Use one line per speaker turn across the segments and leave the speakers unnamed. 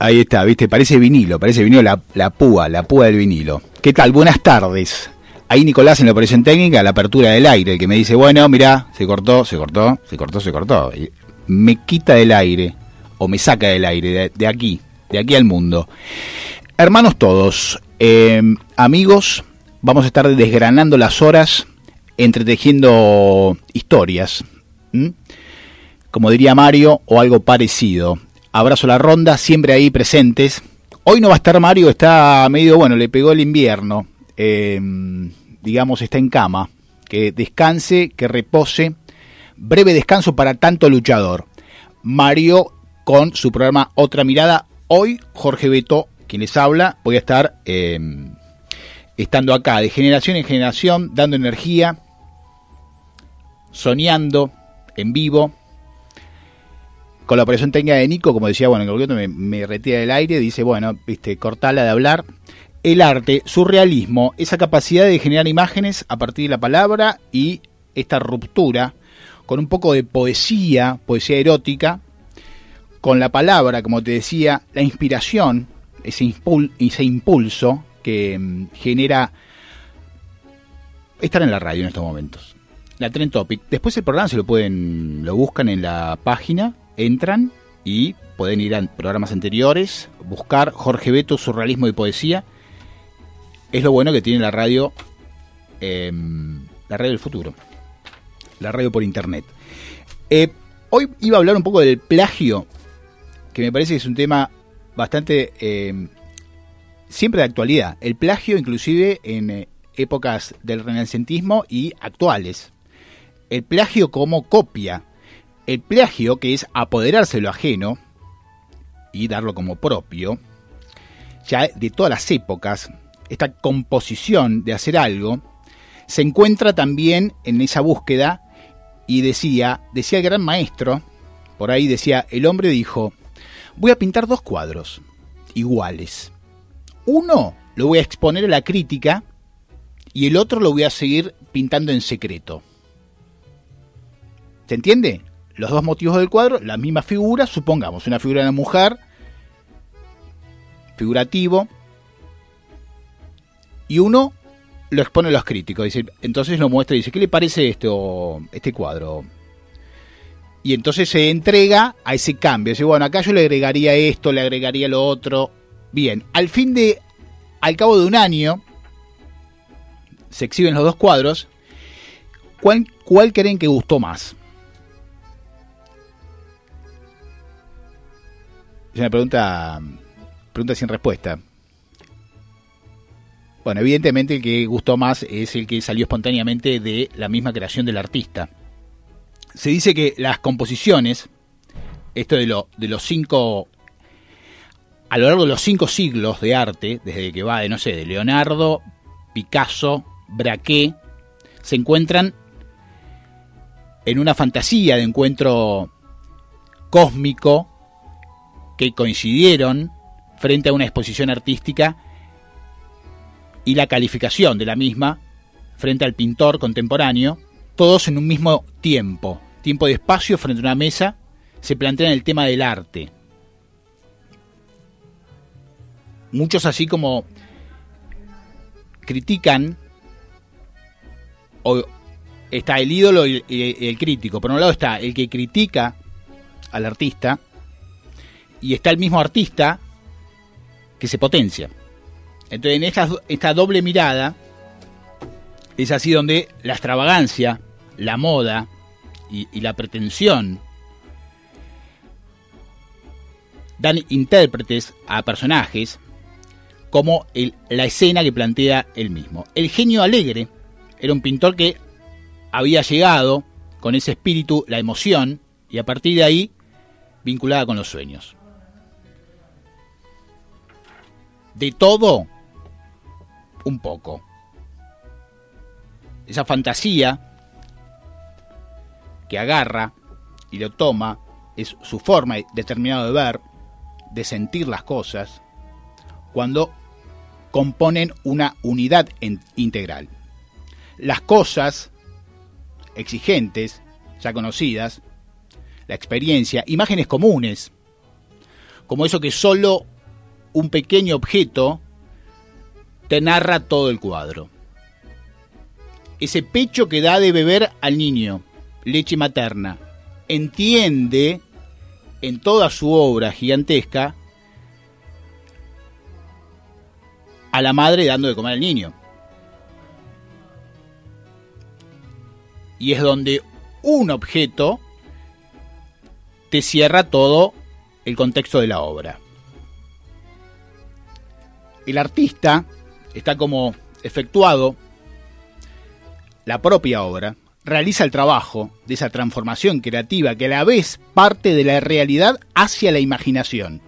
Ahí está, viste, parece vinilo, parece vinilo la, la púa, la púa del vinilo. ¿Qué tal? Buenas tardes. Ahí Nicolás en la operación técnica, la apertura del aire, el que me dice, bueno, mira, se cortó, se cortó, se cortó, se cortó. Me quita del aire, o me saca del aire, de, aquí, de aquí al mundo. Hermanos todos, eh, amigos, vamos a estar desgranando las horas, entretejiendo historias, como diría Mario, o algo parecido. Abrazo a la ronda, siempre ahí presentes. Hoy no va a estar Mario, está medio, bueno, le pegó el invierno. eh, digamos, está en cama. Que descanse, que repose. Breve descanso para tanto luchador. Mario con su programa Otra Mirada. Hoy Jorge Beto, quien les habla, voy a estar eh, estando acá de generación en generación, dando energía, soñando en vivo, con la operación técnica de Nico, como decía, bueno, momento me, me retira del aire, dice, bueno, viste, cortala de hablar. El arte, surrealismo, esa capacidad de generar imágenes a partir de la palabra y esta ruptura con un poco de poesía, poesía erótica, con la palabra, como te decía, la inspiración, ese, ese impulso que mm, genera estar en la radio en estos momentos. La Trend Topic. Después el programa se lo pueden, lo buscan en la página, entran y pueden ir a programas anteriores, buscar Jorge Beto, surrealismo y poesía. Es lo bueno que tiene la radio, eh, la radio del futuro, la radio por internet. Eh, hoy iba a hablar un poco del plagio, que me parece que es un tema bastante eh, siempre de actualidad. El plagio, inclusive en eh, épocas del renacentismo y actuales. El plagio como copia. El plagio, que es apoderarse de lo ajeno y darlo como propio, ya de todas las épocas, esta composición de hacer algo, se encuentra también en esa búsqueda y decía, decía el gran maestro, por ahí decía, el hombre dijo, voy a pintar dos cuadros iguales. Uno lo voy a exponer a la crítica y el otro lo voy a seguir pintando en secreto. ¿Se entiende? Los dos motivos del cuadro, la misma figura, supongamos, una figura de una mujer, figurativo, y uno lo expone a los críticos. Dice, entonces lo muestra y dice, ¿qué le parece esto, este cuadro? Y entonces se entrega a ese cambio. Dice, bueno, acá yo le agregaría esto, le agregaría lo otro. Bien, al fin de, al cabo de un año, se exhiben los dos cuadros. ¿Cuál, cuál creen que gustó más? Una pregunta, pregunta sin respuesta. Bueno, evidentemente el que gustó más es el que salió espontáneamente de la misma creación del artista. Se dice que las composiciones, esto de, de los cinco, a lo largo de los cinco siglos de arte, desde que va de, no sé, de Leonardo, Picasso, Braque, se encuentran en una fantasía de encuentro cósmico que coincidieron frente a una exposición artística y la calificación de la misma frente al pintor contemporáneo, todos en un mismo tiempo, tiempo de espacio frente a una mesa, se plantean el tema del arte. Muchos así como critican, o está el ídolo y el, crítico. Por un lado está el que critica al artista y está el mismo artista que se potencia. Entonces en esta, doble mirada es así donde la extravagancia, la moda y, la pretensión dan intérpretes a personajes como la escena que plantea él mismo. El genio alegre era un pintor que había llegado con ese espíritu, la emoción, y a partir de ahí vinculada con los sueños. De todo, un poco. Esa fantasía que agarra y lo toma es su forma determinada de ver, de sentir las cosas, cuando componen una unidad integral. Las cosas exigentes, ya conocidas, la experiencia, imágenes comunes, como eso que solo un pequeño objeto te narra todo el cuadro. Ese pecho que da de beber al niño, leche materna, entiende en toda su obra gigantesca a la madre dando de comer al niño. Y es donde un objeto te cierra todo el contexto de la obra. El artista está como efectuado la propia obra, realiza el trabajo de esa transformación creativa que a la vez parte de la realidad hacia la imaginación.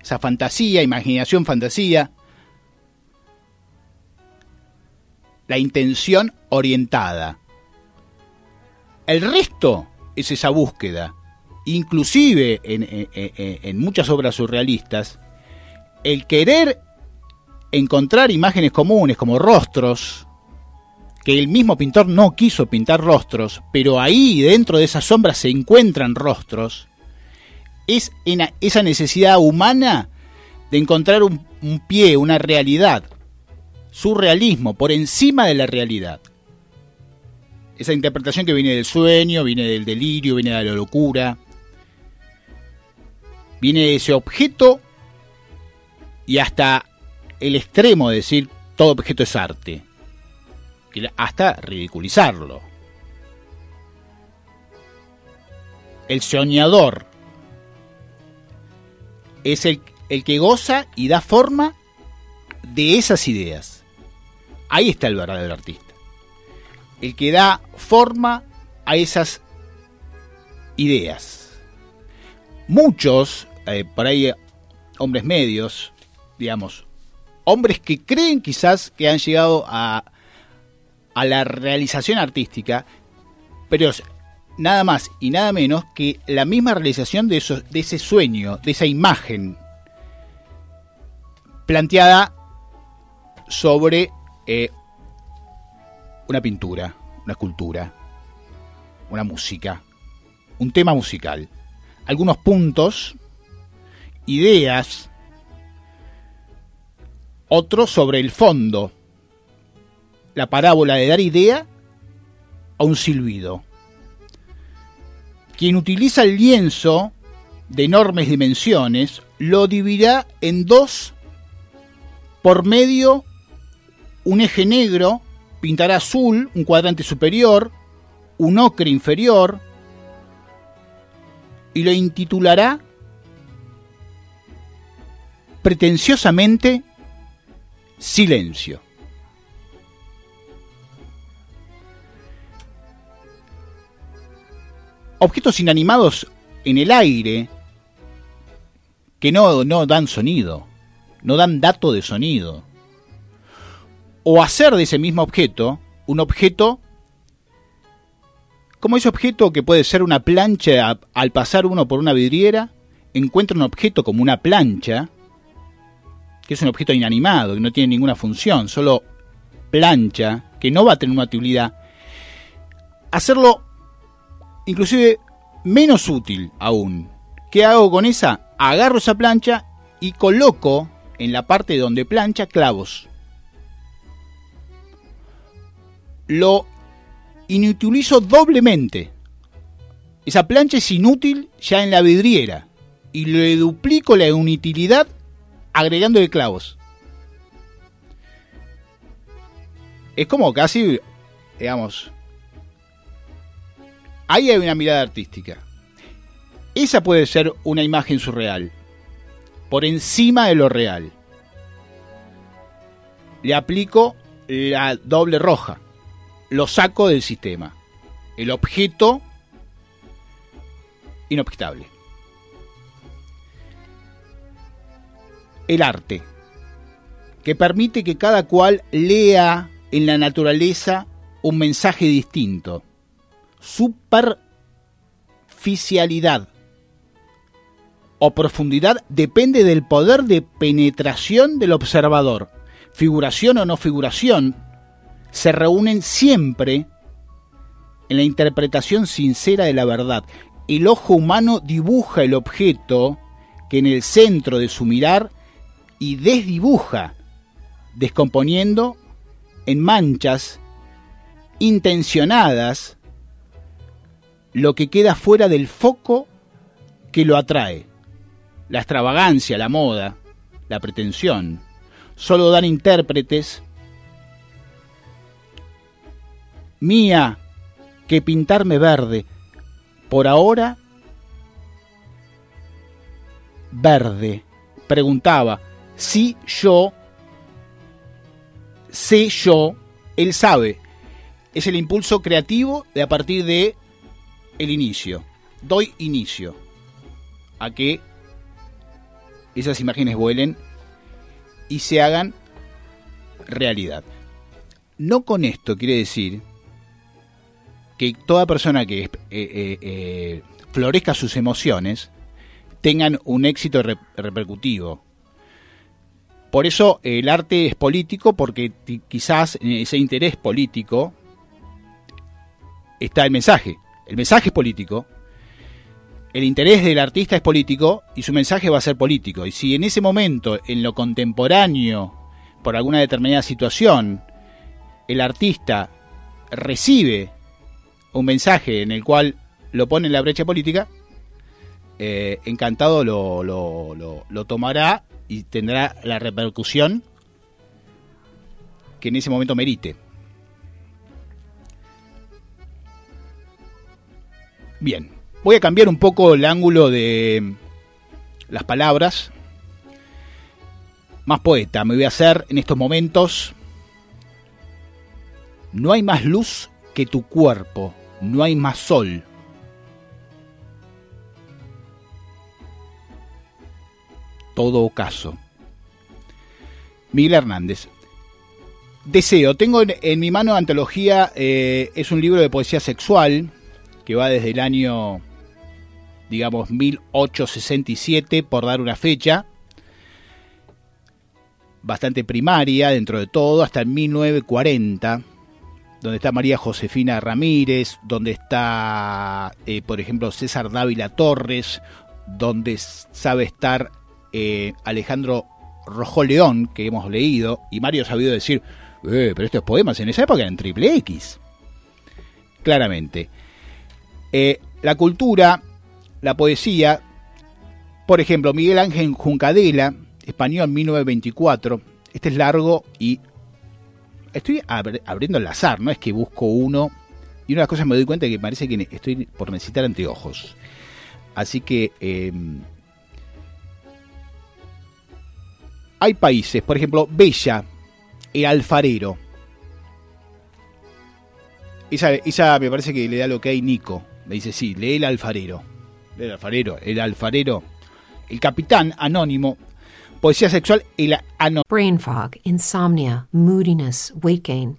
Esa fantasía, imaginación, fantasía. La intención orientada. El resto es esa búsqueda inclusive en, muchas obras surrealistas, el querer encontrar imágenes comunes como rostros, que el mismo pintor no quiso pintar rostros, pero ahí dentro de esas sombras se encuentran rostros, es esa necesidad humana de encontrar un, un pie, una realidad, surrealismo por encima de la realidad. Esa interpretación que viene del sueño, viene del delirio, viene de la locura, viene ese objeto y hasta el extremo de decir todo objeto es arte, hasta ridiculizarlo. El soñador es el, el que goza y da forma de esas ideas. Ahí está el verdadero artista. El que da forma a esas ideas. Muchos eh, por ahí hombres medios, digamos, hombres que creen quizás que han llegado a, la realización artística, pero nada más y nada menos que la misma realización de, eso, de ese sueño, de esa imagen planteada sobre eh, una pintura, una escultura, una música, un tema musical. Algunos puntos ideas, otro sobre el fondo, la parábola de dar idea a un silbido. Quien utiliza el lienzo de enormes dimensiones lo dividirá en dos por medio un eje negro, pintará azul un cuadrante superior, un ocre inferior y lo intitulará pretenciosamente silencio. Objetos inanimados en el aire que no, no dan sonido, no dan dato de sonido. O hacer de ese mismo objeto un objeto Como ese objeto que puede ser una plancha al pasar uno por una vidriera, encuentra un objeto como una plancha, que es un objeto inanimado, que no tiene ninguna función, solo plancha, que no va a tener una utilidad, hacerlo inclusive menos útil aún. ¿Qué hago con esa? Agarro esa plancha y coloco en la parte donde plancha clavos. Lo inutilizo doblemente. Esa plancha es inútil ya en la vidriera y le duplico la inutilidad agregándole clavos. Es como casi, digamos, ahí hay una mirada artística. Esa puede ser una imagen surreal, por encima de lo real. Le aplico la doble roja, lo saco del sistema. El objeto inobjetable. El arte, que permite que cada cual lea en la naturaleza un mensaje distinto. Superficialidad o profundidad depende del poder de penetración del observador. Figuración o no figuración se reúnen siempre en la interpretación sincera de la verdad. El ojo humano dibuja el objeto que en el centro de su mirar y desdibuja, descomponiendo en manchas intencionadas lo que queda fuera del foco que lo atrae. La extravagancia, la moda, la pretensión, solo dan intérpretes. Mía, que pintarme verde, por ahora verde. Preguntaba, si yo, sé yo, él sabe. Es el impulso creativo de a partir de el inicio. Doy inicio a que esas imágenes vuelen y se hagan realidad. No con esto quiere decir que toda persona que eh, eh, eh, florezca sus emociones tengan un éxito repercutivo. Por eso el arte es político, porque quizás en ese interés político está el mensaje. El mensaje es político, el interés del artista es político y su mensaje va a ser político. Y si en ese momento, en lo contemporáneo, por alguna determinada situación, el artista recibe un mensaje en el cual lo pone en la brecha política, eh, encantado lo tomará y tendrá la repercusión que en ese momento merite. Bien, voy a cambiar un poco el ángulo de las palabras. Más poeta, me voy a hacer en estos momentos. No hay más luz que tu cuerpo, no hay más sol todo ocaso. Miguel Hernández. Deseo, tengo en, mi mano antología, eh, es un libro de poesía sexual que va desde el año, digamos, 1867, por dar una fecha, bastante primaria dentro de todo, hasta el 1940, donde está María Josefina Ramírez, donde está, eh, por ejemplo, César Dávila Torres, donde sabe estar eh, Alejandro Rojo León, que hemos leído, y Mario ha sabido decir, eh, pero estos poemas en esa época eran triple X. Claramente. Eh, la cultura, la poesía, por ejemplo, Miguel Ángel Juncadela, español 1924, este es largo y estoy abriendo el azar, no es que busco uno y una de las cosas me doy cuenta que parece que estoy por necesitar anteojos. Así que em, Hay países, por ejemplo, Bella, el alfarero. Esa, me parece que le da lo que hay Nico. Le dice, sí, lee el alfarero. El alfarero, el alfarero. El capitán anónimo. Poesía sexual, el anónimo.
Brain fog, insomnia, moodiness, weight gain.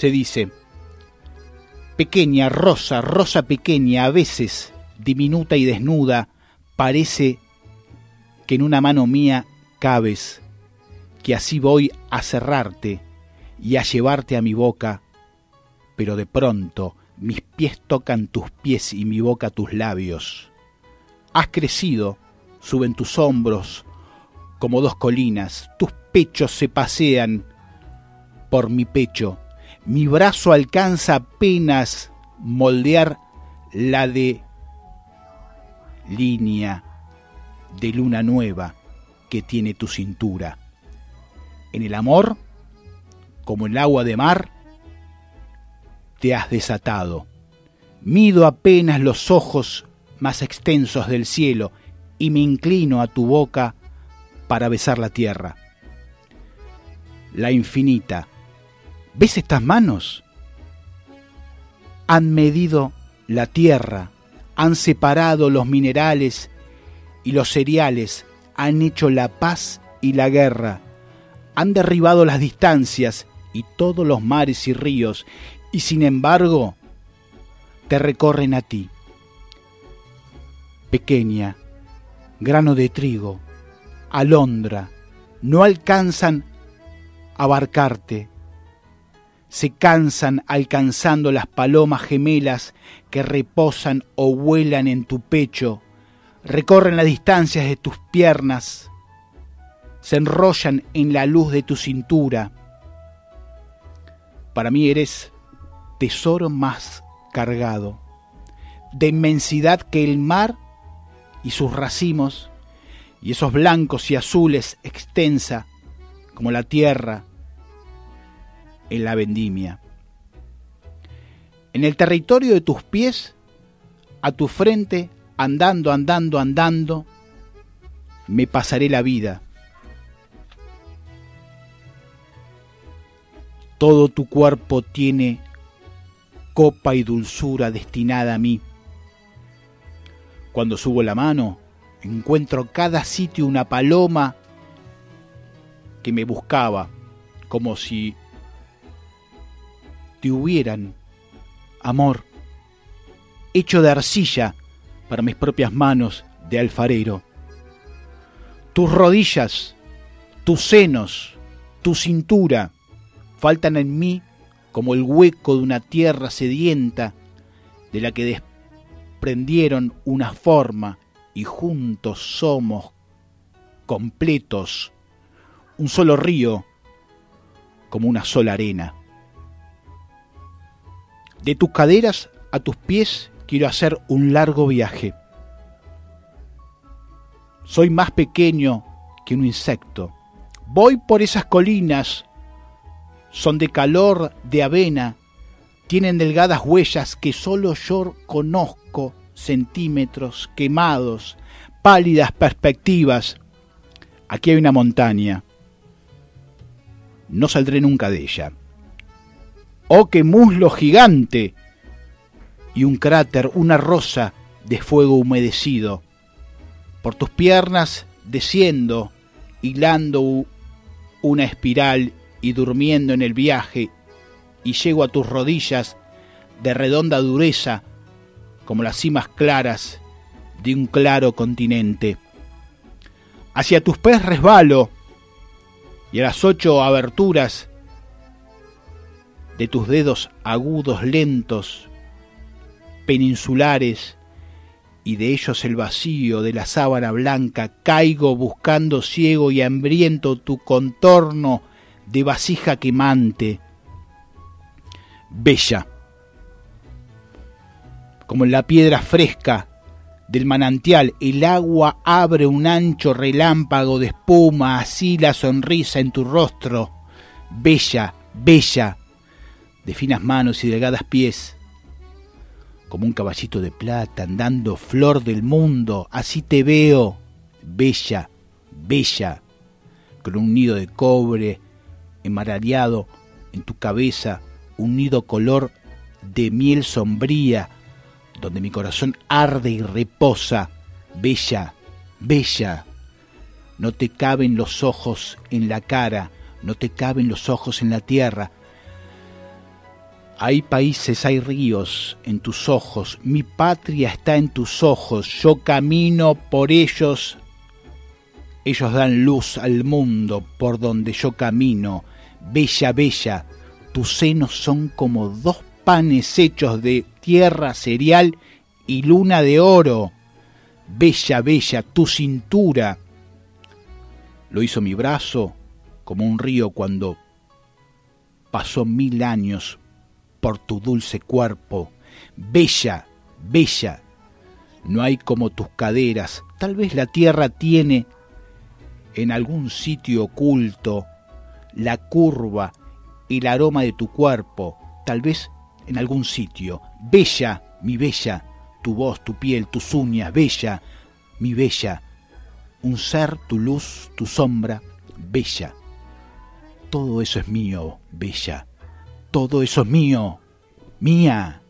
Se dice. Pequeña, rosa, rosa pequeña, a veces diminuta y desnuda, parece que en una mano mía cabes, que así voy a cerrarte y a llevarte a mi boca, pero de pronto mis pies tocan tus pies y mi boca tus labios. Has crecido, suben tus hombros como dos colinas, tus pechos se pasean por mi pecho, mi brazo alcanza apenas moldear la de línea de luna nueva que tiene tu cintura. En el amor, como el agua de mar, te has desatado. Mido apenas los ojos más extensos del cielo y me inclino a tu boca para besar la tierra. La infinita. ¿Ves estas manos? Han medido la tierra, han separado los minerales y los cereales, han hecho la paz y la guerra, han derribado las distancias y todos los mares y ríos, y sin embargo te recorren a ti. Pequeña, grano de trigo, alondra, no alcanzan a abarcarte. Se cansan alcanzando las palomas gemelas que reposan o vuelan en tu pecho, recorren las distancias de tus piernas, se enrollan en la luz de tu cintura. Para mí eres tesoro más cargado, de inmensidad que el mar y sus racimos, y esos blancos y azules extensa como la tierra en la vendimia. En el territorio de tus pies, a tu frente, andando, andando, andando, me pasaré la vida. Todo tu cuerpo tiene copa y dulzura destinada a mí. Cuando subo la mano, encuentro cada sitio una paloma que me buscaba, como si te hubieran, amor, hecho de arcilla para mis propias manos de alfarero. Tus rodillas, tus senos, tu cintura faltan en mí como el hueco de una tierra sedienta de la que desprendieron una forma y juntos somos completos, un solo río como una sola arena. De tus caderas a tus pies quiero hacer un largo viaje. Soy más pequeño que un insecto. Voy por esas colinas son de calor de avena, tienen delgadas huellas que solo yo conozco, centímetros quemados, pálidas perspectivas. Aquí hay una montaña. No saldré nunca de ella. ¡Oh, qué muslo gigante! Y un cráter, una rosa de fuego humedecido. Por tus piernas desciendo, hilando una espiral y durmiendo en el viaje, y llego a tus rodillas de redonda dureza, como las cimas claras de un claro continente. Hacia tus pies resbalo, y a las ocho aberturas de tus dedos agudos, lentos, peninsulares, y de ellos el vacío de la sábana blanca, caigo buscando ciego y hambriento tu contorno de vasija quemante, bella, como en la piedra fresca del manantial, el agua abre un ancho relámpago de espuma, así la sonrisa en tu rostro, bella, bella, de finas manos y delgadas pies, como un caballito de plata andando flor del mundo, así te veo, bella, bella, con un nido de cobre enmarañado en tu cabeza, un nido color de miel sombría, donde mi corazón arde y reposa, bella, bella. No te caben los ojos en la cara, no te caben los ojos en la tierra, hay países, hay ríos en tus ojos, mi patria está en tus ojos, yo camino por ellos, ellos dan luz al mundo por donde yo camino, bella, bella, tus senos son como dos panes hechos de tierra, cereal y luna de oro, bella, bella, tu cintura. Lo hizo mi brazo como un río cuando pasó mil años por tu dulce cuerpo. Bella, bella, no hay como tus caderas. Tal vez la tierra tiene en algún sitio oculto la curva y el aroma de tu cuerpo. Tal vez en algún sitio. Bella, mi bella, tu voz, tu piel, tus uñas, bella, mi bella. Un ser, tu luz, tu sombra, bella. Todo eso es mío, bella todo eso es mío, mía.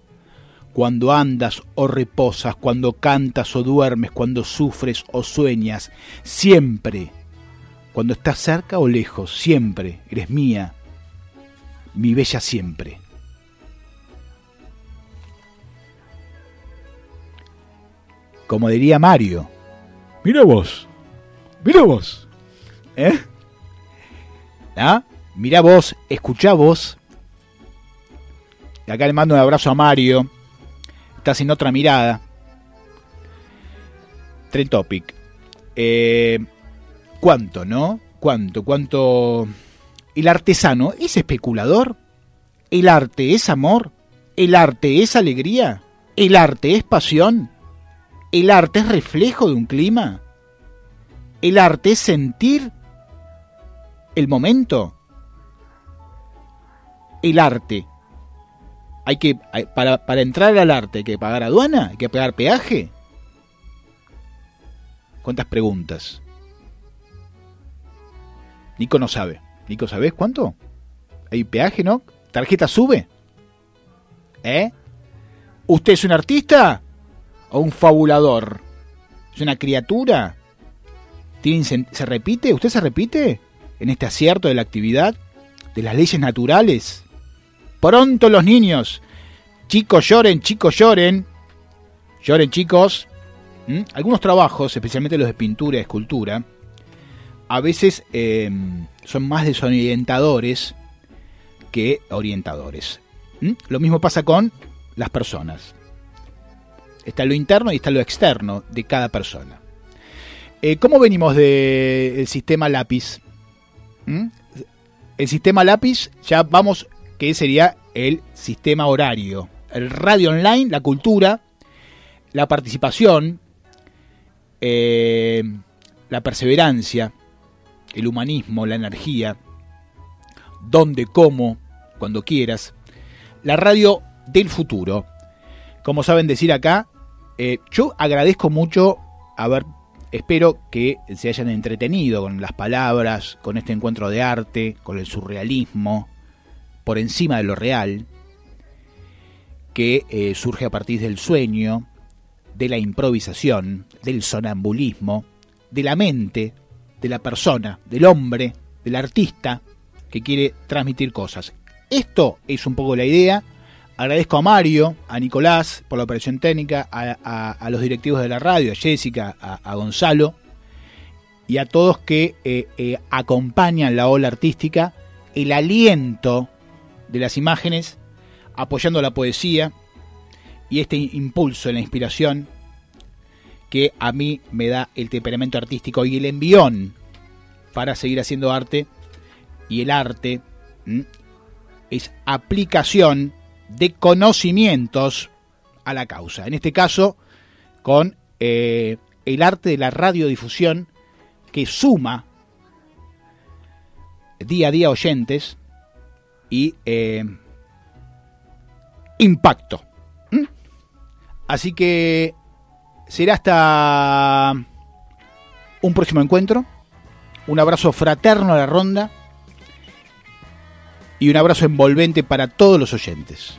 Cuando andas o reposas, cuando cantas o duermes, cuando sufres o sueñas, siempre, cuando estás cerca o lejos, siempre eres mía, mi bella siempre. Como diría Mario, mira vos, mira vos, ¿eh? ¿Ah? Mira vos, escucha vos, acá le mando un abrazo a Mario. Está sin otra mirada. Trend Topic. Eh, ¿Cuánto, no? ¿Cuánto? ¿Cuánto? ¿El artesano es especulador? ¿El arte es amor? ¿El arte es alegría? ¿El arte es pasión? ¿El arte es reflejo de un clima? ¿El arte es sentir el momento? El arte hay que para, para entrar al arte hay que pagar aduana, hay que pagar peaje. ¿Cuántas preguntas? Nico no sabe. Nico, ¿sabes cuánto? ¿Hay peaje, no? ¿Tarjeta sube? ¿Eh? ¿Usted es un artista o un fabulador? ¿Es una criatura? ¿Se repite? ¿Usted se repite en este acierto de la actividad? ¿De las leyes naturales? Pronto los niños. Chicos lloren, chicos lloren. Lloren chicos. ¿Mm? Algunos trabajos, especialmente los de pintura y escultura, a veces em, son más desorientadores que orientadores. ¿Mm? Lo mismo pasa con las personas. Está lo interno y está lo externo de cada persona. Eh, ¿Cómo venimos del sistema lápiz? ¿Mm? El sistema lápiz, ya vamos que sería el sistema horario. El radio online, la cultura, la participación, eh, la perseverancia, el humanismo, la energía, donde, cómo, cuando quieras. La radio del futuro. Como saben decir acá, eh, yo agradezco mucho haber, espero que se hayan entretenido con las palabras, con este encuentro de arte, con el surrealismo, por encima de lo real, que eh, surge a partir del sueño, de la improvisación, del sonambulismo, de la mente, de la persona, del hombre, del artista que quiere transmitir cosas. Esto es un poco la idea. Agradezco a Mario, a Nicolás por la operación técnica, a, los directivos de la radio, a Jessica, a, Gonzalo y a todos que eh, eh, acompañan la ola artística, el aliento de las imágenes, apoyando la poesía y este impulso, la inspiración que a mí me da el temperamento artístico y el envión para seguir haciendo arte. Y el arte es aplicación de conocimientos a la causa. En este caso, con eh, el arte de la radiodifusión que suma día a día oyentes y eh,
impacto. ¿Mm? Así que será hasta un próximo encuentro. Un abrazo fraterno a la ronda y un abrazo envolvente para todos los oyentes.